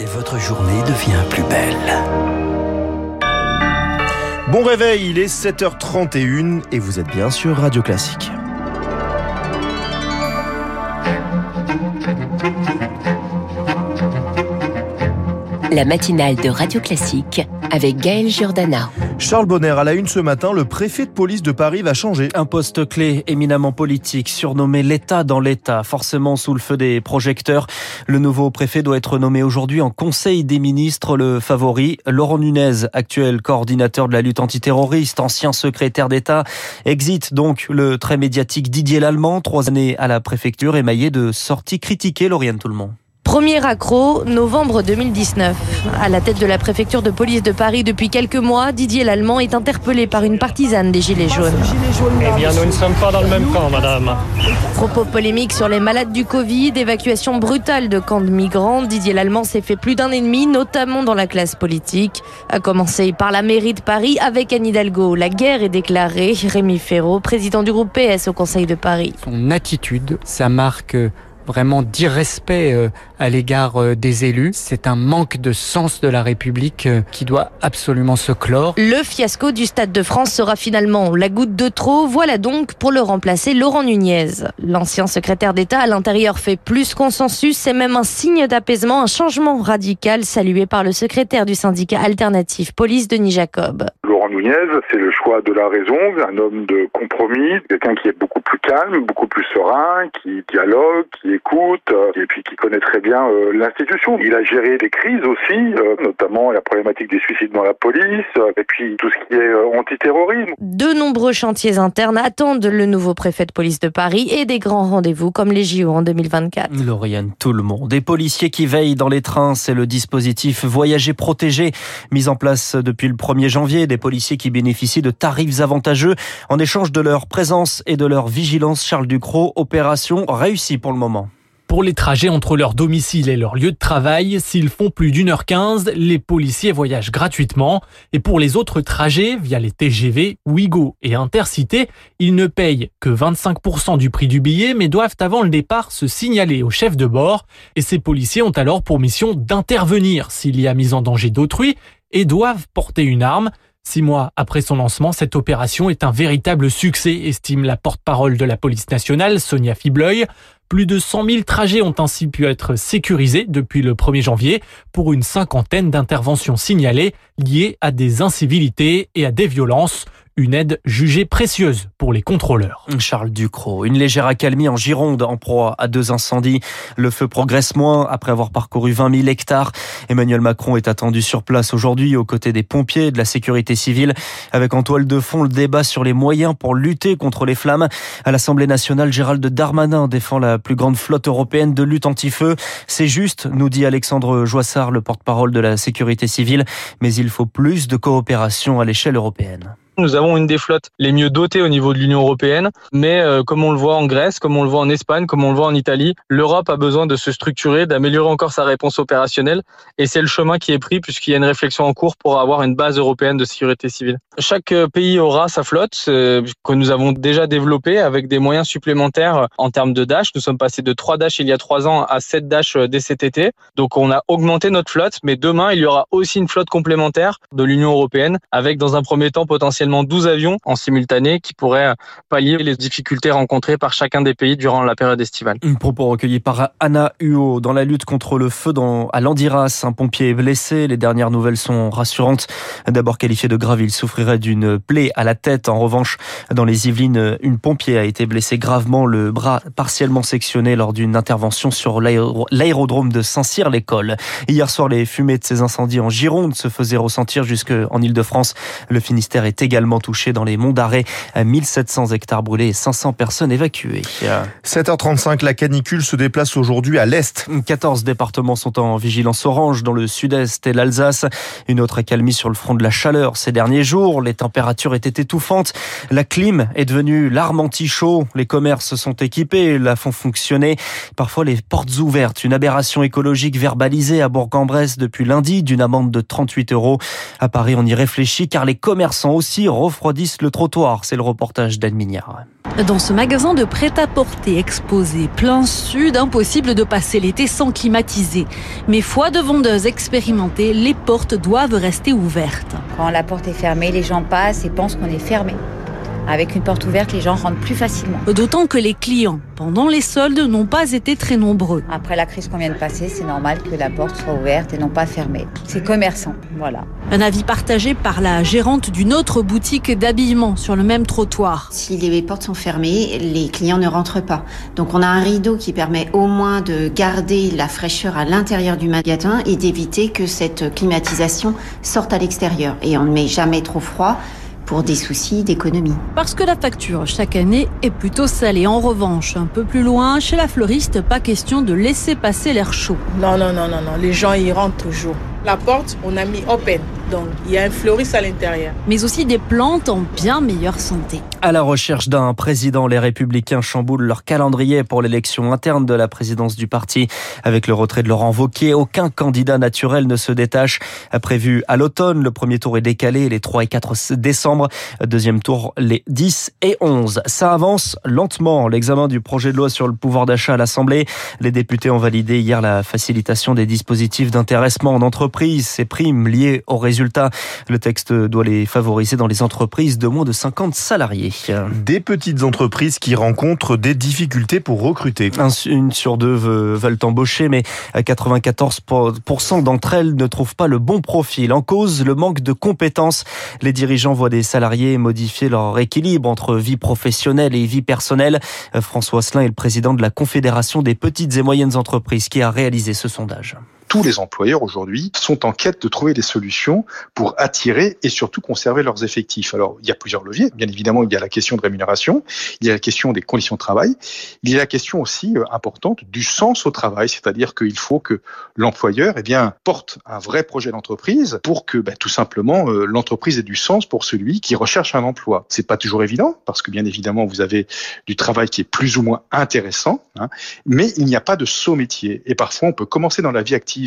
et votre journée devient plus belle. Bon réveil, il est 7h31 et vous êtes bien sur Radio Classique. La matinale de Radio Classique avec Gaël Giordana. Charles Bonner, à la une ce matin, le préfet de police de Paris va changer. Un poste clé éminemment politique, surnommé l'État dans l'État, forcément sous le feu des projecteurs. Le nouveau préfet doit être nommé aujourd'hui en Conseil des ministres. Le favori, Laurent Nunez, actuel coordinateur de la lutte antiterroriste, ancien secrétaire d'État, exit donc le très médiatique Didier Lallemand, trois années à la préfecture, émaillé de sorties critiquées, Lauriane Tout-le-Monde. Premier accro, novembre 2019. À la tête de la préfecture de police de Paris depuis quelques mois, Didier Lallemand est interpellé par une partisane des Gilets jaunes. Eh bien, nous ne sommes pas dans le même camp, madame. Propos polémiques sur les malades du Covid, évacuation brutale de camps de migrants. Didier Lallemand s'est fait plus d'un ennemi, notamment dans la classe politique. A commencer par la mairie de Paris avec Anne Hidalgo. La guerre est déclarée. Rémi Ferraud, président du groupe PS au Conseil de Paris. Son attitude, ça marque vraiment d'irrespect euh, à l'égard euh, des élus. C'est un manque de sens de la République euh, qui doit absolument se clore. Le fiasco du Stade de France sera finalement la goutte de trop. Voilà donc pour le remplacer Laurent Nunez. L'ancien secrétaire d'État à l'intérieur fait plus consensus. C'est même un signe d'apaisement, un changement radical salué par le secrétaire du syndicat alternatif Police Denis Jacob. Laurent Nunez, c'est le choix de la raison, un homme de compromis, quelqu'un qui est beaucoup plus calme, beaucoup plus serein, qui dialogue, qui écoute, euh, et puis qui connaît très bien euh, l'institution. Il a géré des crises aussi, euh, notamment la problématique des suicides dans la police, et puis tout ce qui est antiterrorisme. De nombreux chantiers internes attendent le nouveau préfet de police de Paris et des grands rendez-vous comme les JO en 2024. Lauriane, tout le monde. Des policiers qui veillent dans les trains, c'est le dispositif Voyager protégé, mis en place depuis le 1er janvier. Des policiers qui bénéficient de tarifs avantageux en échange de leur présence et de leur vigilance. Charles Ducrot, opération réussie pour le moment. Pour les trajets entre leur domicile et leur lieu de travail, s'ils font plus d'une heure quinze, les policiers voyagent gratuitement. Et pour les autres trajets, via les TGV, Ouigo et Intercité, ils ne payent que 25% du prix du billet, mais doivent avant le départ se signaler au chef de bord. Et ces policiers ont alors pour mission d'intervenir s'il y a mise en danger d'autrui et doivent porter une arme. Six mois après son lancement, cette opération est un véritable succès, estime la porte-parole de la police nationale, Sonia Fibleuil. Plus de 100 000 trajets ont ainsi pu être sécurisés depuis le 1er janvier pour une cinquantaine d'interventions signalées liées à des incivilités et à des violences une aide jugée précieuse pour les contrôleurs. Charles Ducrot, une légère accalmie en Gironde en proie à deux incendies. Le feu progresse moins après avoir parcouru 20 000 hectares. Emmanuel Macron est attendu sur place aujourd'hui aux côtés des pompiers et de la sécurité civile avec en toile de fond le débat sur les moyens pour lutter contre les flammes. À l'Assemblée nationale, Gérald Darmanin défend la plus grande flotte européenne de lutte anti-feu. C'est juste, nous dit Alexandre Joissard, le porte-parole de la sécurité civile, mais il faut plus de coopération à l'échelle européenne. Nous avons une des flottes les mieux dotées au niveau de l'Union européenne, mais euh, comme on le voit en Grèce, comme on le voit en Espagne, comme on le voit en Italie, l'Europe a besoin de se structurer, d'améliorer encore sa réponse opérationnelle, et c'est le chemin qui est pris puisqu'il y a une réflexion en cours pour avoir une base européenne de sécurité civile. Chaque euh, pays aura sa flotte euh, que nous avons déjà développée avec des moyens supplémentaires en termes de dash. Nous sommes passés de 3 dash il y a 3 ans à 7 dash dès cet été. Donc on a augmenté notre flotte, mais demain il y aura aussi une flotte complémentaire de l'Union européenne avec dans un premier temps potentiellement 12 avions en simultané qui pourraient pallier les difficultés rencontrées par chacun des pays durant la période estivale. Un propos recueilli par Anna Huot dans la lutte contre le feu dans, à Landiras. Un pompier est blessé. Les dernières nouvelles sont rassurantes. D'abord qualifié de grave, il souffrirait d'une plaie à la tête. En revanche, dans les Yvelines, une pompier a été blessée gravement, le bras partiellement sectionné lors d'une intervention sur l'aérodrome de Saint-Cyr-l'École. Hier soir, les fumées de ces incendies en Gironde se faisaient ressentir jusqu'en Ile-de-France. Le Finistère est également également touché dans les monts d'Arrêt. 1700 hectares brûlés et 500 personnes évacuées. 7h35, la canicule se déplace aujourd'hui à l'est. 14 départements sont en vigilance orange dans le sud-est et l'Alsace. Une autre accalmie sur le front de la chaleur ces derniers jours. Les températures étaient étouffantes. La clim est devenue l'arme anti-chaud. Les commerces sont équipés, la font fonctionner. Parfois les portes ouvertes. Une aberration écologique verbalisée à Bourg-en-Bresse depuis lundi d'une amende de 38 euros. À Paris, on y réfléchit car les commerçants aussi aussi refroidissent le trottoir. C'est le reportage d'Anne Mignard. Dans ce magasin de prêt-à-porter exposé plein sud, impossible de passer l'été sans climatiser. Mais foi de vendeuse expérimentée, les portes doivent rester ouvertes. Quand la porte est fermée, les gens passent et pensent qu'on est fermé. Avec une porte ouverte, les gens rentrent plus facilement. D'autant que les clients, pendant les soldes, n'ont pas été très nombreux. Après la crise qu'on vient de passer, c'est normal que la porte soit ouverte et non pas fermée. C'est commerçant, voilà. Un avis partagé par la gérante d'une autre boutique d'habillement sur le même trottoir. Si les portes sont fermées, les clients ne rentrent pas. Donc on a un rideau qui permet au moins de garder la fraîcheur à l'intérieur du magasin et d'éviter que cette climatisation sorte à l'extérieur. Et on ne met jamais trop froid pour des soucis d'économie. Parce que la facture chaque année est plutôt salée. En revanche, un peu plus loin, chez la fleuriste, pas question de laisser passer l'air chaud. Non, non, non, non, non. Les gens y rentrent toujours. La porte, on a mis open. Donc, il y a un fleuriste à l'intérieur. Mais aussi des plantes en bien meilleure santé. À la recherche d'un président, les Républicains chamboulent leur calendrier pour l'élection interne de la présidence du parti. Avec le retrait de Laurent Wauquiez, aucun candidat naturel ne se détache. Prévu à l'automne, le premier tour est décalé les 3 et 4 décembre. Deuxième tour les 10 et 11. Ça avance lentement. L'examen du projet de loi sur le pouvoir d'achat à l'Assemblée. Les députés ont validé hier la facilitation des dispositifs d'intéressement en entreprise, ces primes liées aux résultats le texte doit les favoriser dans les entreprises de moins de 50 salariés. Des petites entreprises qui rencontrent des difficultés pour recruter. Une sur deux veulent embaucher, mais 94% d'entre elles ne trouvent pas le bon profil. En cause, le manque de compétences. Les dirigeants voient des salariés modifier leur équilibre entre vie professionnelle et vie personnelle. François Asselin est le président de la Confédération des petites et moyennes entreprises qui a réalisé ce sondage tous les employeurs aujourd'hui sont en quête de trouver des solutions pour attirer et surtout conserver leurs effectifs. Alors, il y a plusieurs leviers. Bien évidemment, il y a la question de rémunération, il y a la question des conditions de travail, il y a la question aussi euh, importante du sens au travail, c'est-à-dire qu'il faut que l'employeur eh bien, porte un vrai projet d'entreprise pour que ben, tout simplement euh, l'entreprise ait du sens pour celui qui recherche un emploi. C'est pas toujours évident parce que bien évidemment, vous avez du travail qui est plus ou moins intéressant, hein, mais il n'y a pas de saut métier. Et parfois, on peut commencer dans la vie active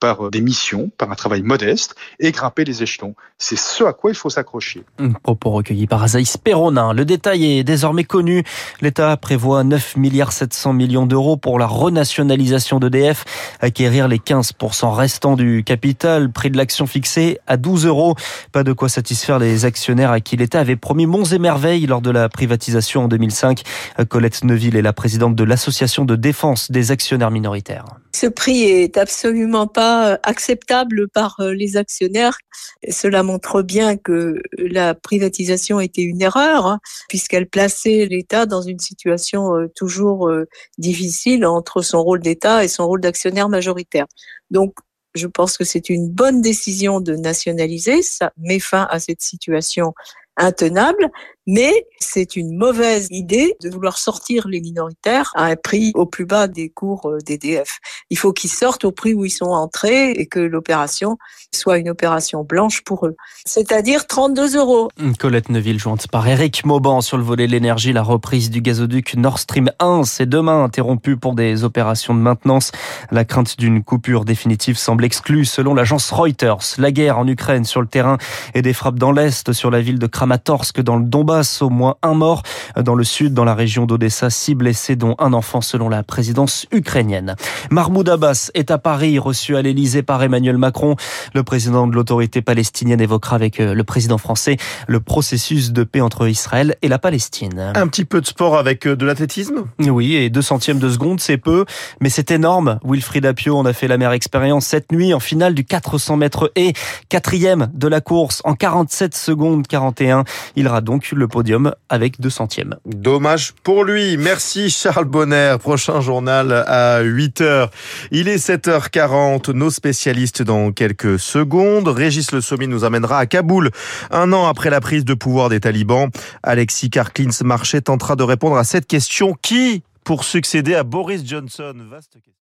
par euh, des missions, par un travail modeste et grimper les échelons. C'est ce à quoi il faut s'accrocher. Propos recueillis par Azaïs Perronin. Le détail est désormais connu. L'État prévoit 9 milliards 700 millions d'euros pour la renationalisation d'EDF, acquérir les 15% restants du capital, prix de l'action fixé à 12 euros. Pas de quoi satisfaire les actionnaires à qui l'État avait promis monts et merveilles lors de la privatisation en 2005. Colette Neuville est la présidente de l'association de défense des actionnaires minoritaires. Ce prix est absolument pas euh, acceptable par euh, les actionnaires. Cela montre bien que la privatisation était une erreur, hein, puisqu'elle plaçait l'État dans une situation euh, toujours difficile entre son rôle d'État et son rôle d'actionnaire majoritaire. Donc, je pense que c'est une bonne décision de nationaliser. Ça met fin à cette situation intenable, mais c'est une mauvaise idée de vouloir sortir les minoritaires à un prix au plus bas des cours euh, d'EDF. Il faut qu'ils sortent au prix où ils sont entrés et que l'opération soit une opération blanche pour eux. C'est-à-dire 32 euros. Colette Neuville jointe par Eric Mauban sur le volet de l'énergie. La reprise du gazoduc Nord Stream 1 c'est demain interrompue pour des opérations de maintenance. La crainte d'une coupure définitive semble exclue selon l'agence Reuters. La guerre en Ukraine sur le terrain et des frappes dans l'Est sur la ville de Kramatorsk dans le Donbass au moins un mort. Dans le sud, dans la région d'Odessa, six blessés, dont un enfant selon la présidence ukrainienne. Mahmoud Abbas est à Paris, reçu à l'Elysée par Emmanuel Macron. Le président de l'autorité palestinienne évoquera avec euh, le président français le processus de paix entre Israël et la Palestine. Un petit peu de sport avec euh, de l'athlétisme? Oui, et deux centièmes de seconde, c'est peu, mais c'est énorme. Wilfried Apio, on a fait la meilleure expérience cette nuit en finale du 400 mètres et quatrième de la course en 47 secondes 41. Il aura donc le podium avec deux centièmes. Dommage pour lui. Merci Charles Bonner. Prochain journal à 8h. Il est 7h40. Nos spécialistes dans quelques secondes. Régis Le Sommet nous amènera à Kaboul. Un an après la prise de pouvoir des talibans, Alexis Karklins Marché tentera de répondre à cette question. Qui pour succéder à Boris Johnson? Vaste question.